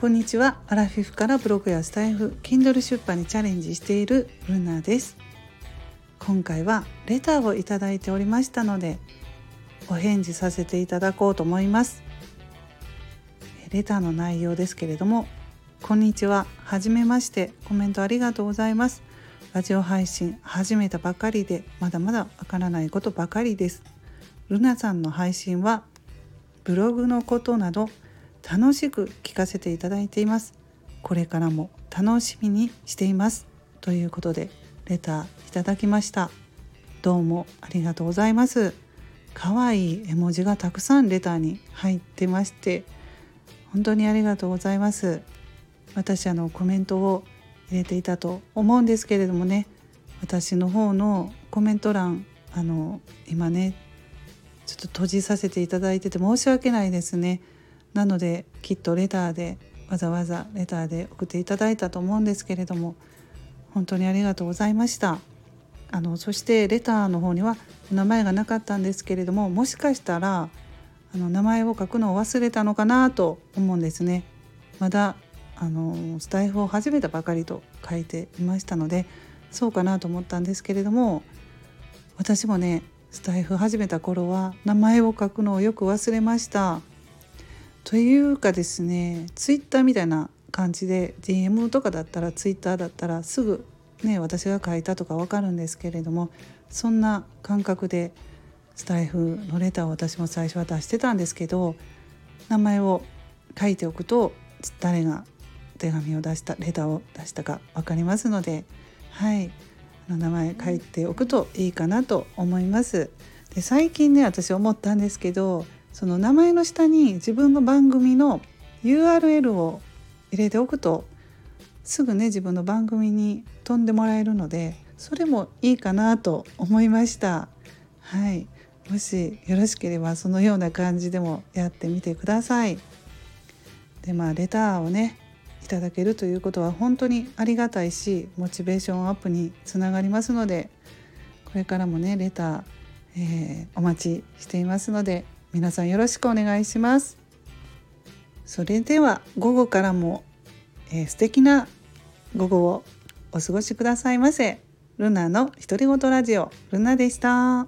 こんにちは。アラフィフからブログやスタイフ Kindle 出版にチャレンジしているルナです。今回はレターをいただいておりましたのでお返事させていただこうと思います。レターの内容ですけれどもこんにちは。はじめまして。コメントありがとうございます。ラジオ配信始めたばかりでまだまだわからないことばかりです。ルナさんの配信はブログのことなど楽しく聞かせていただいています。これからも楽しみにしています。ということでレターいただきました。どうもありがとうございます。可愛い絵文字がたくさんレターに入ってまして本当にありがとうございます。私あのコメントを入れていたと思うんですけれどもね私の方のコメント欄あの今ねちょっと閉じさせていただいてて申し訳ないですね。なのできっとレターでわざわざレターで送っていただいたと思うんですけれども本当にありがとうございました。あのそしてレターの方には名前がなかったんですけれどももしかしたらあの名前を書くのを忘れたのかなと思うんですね。まだあのスタイフを始めたばかりと書いていましたのでそうかなと思ったんですけれども私もねスタイフ始めた頃は名前を書くのをよく忘れました。というかですねツイッターみたいな感じで DM とかだったらツイッターだったらすぐね私が書いたとかわかるんですけれどもそんな感覚でスタイフのレターを私も最初は出してたんですけど名前を書いておくと誰が手紙を出したレターを出したか分かりますのではい名前書いておくといいかなと思います。で最近ね私思ったんですけどその名前の下に自分の番組の URL を入れておくとすぐね自分の番組に飛んでもらえるのでそれもいいかなと思いました。はいもしよろしければそのような感じでもやってみてください。でまあレターをねいただけるということは本当にありがたいしモチベーションアップにつながりますのでこれからもねレター、えー、お待ちしていますので皆さんよろしくお願いします。それでは午後からも、えー、素敵な午後をお過ごしくださいませ。ルナの独り言ラジオルナでした。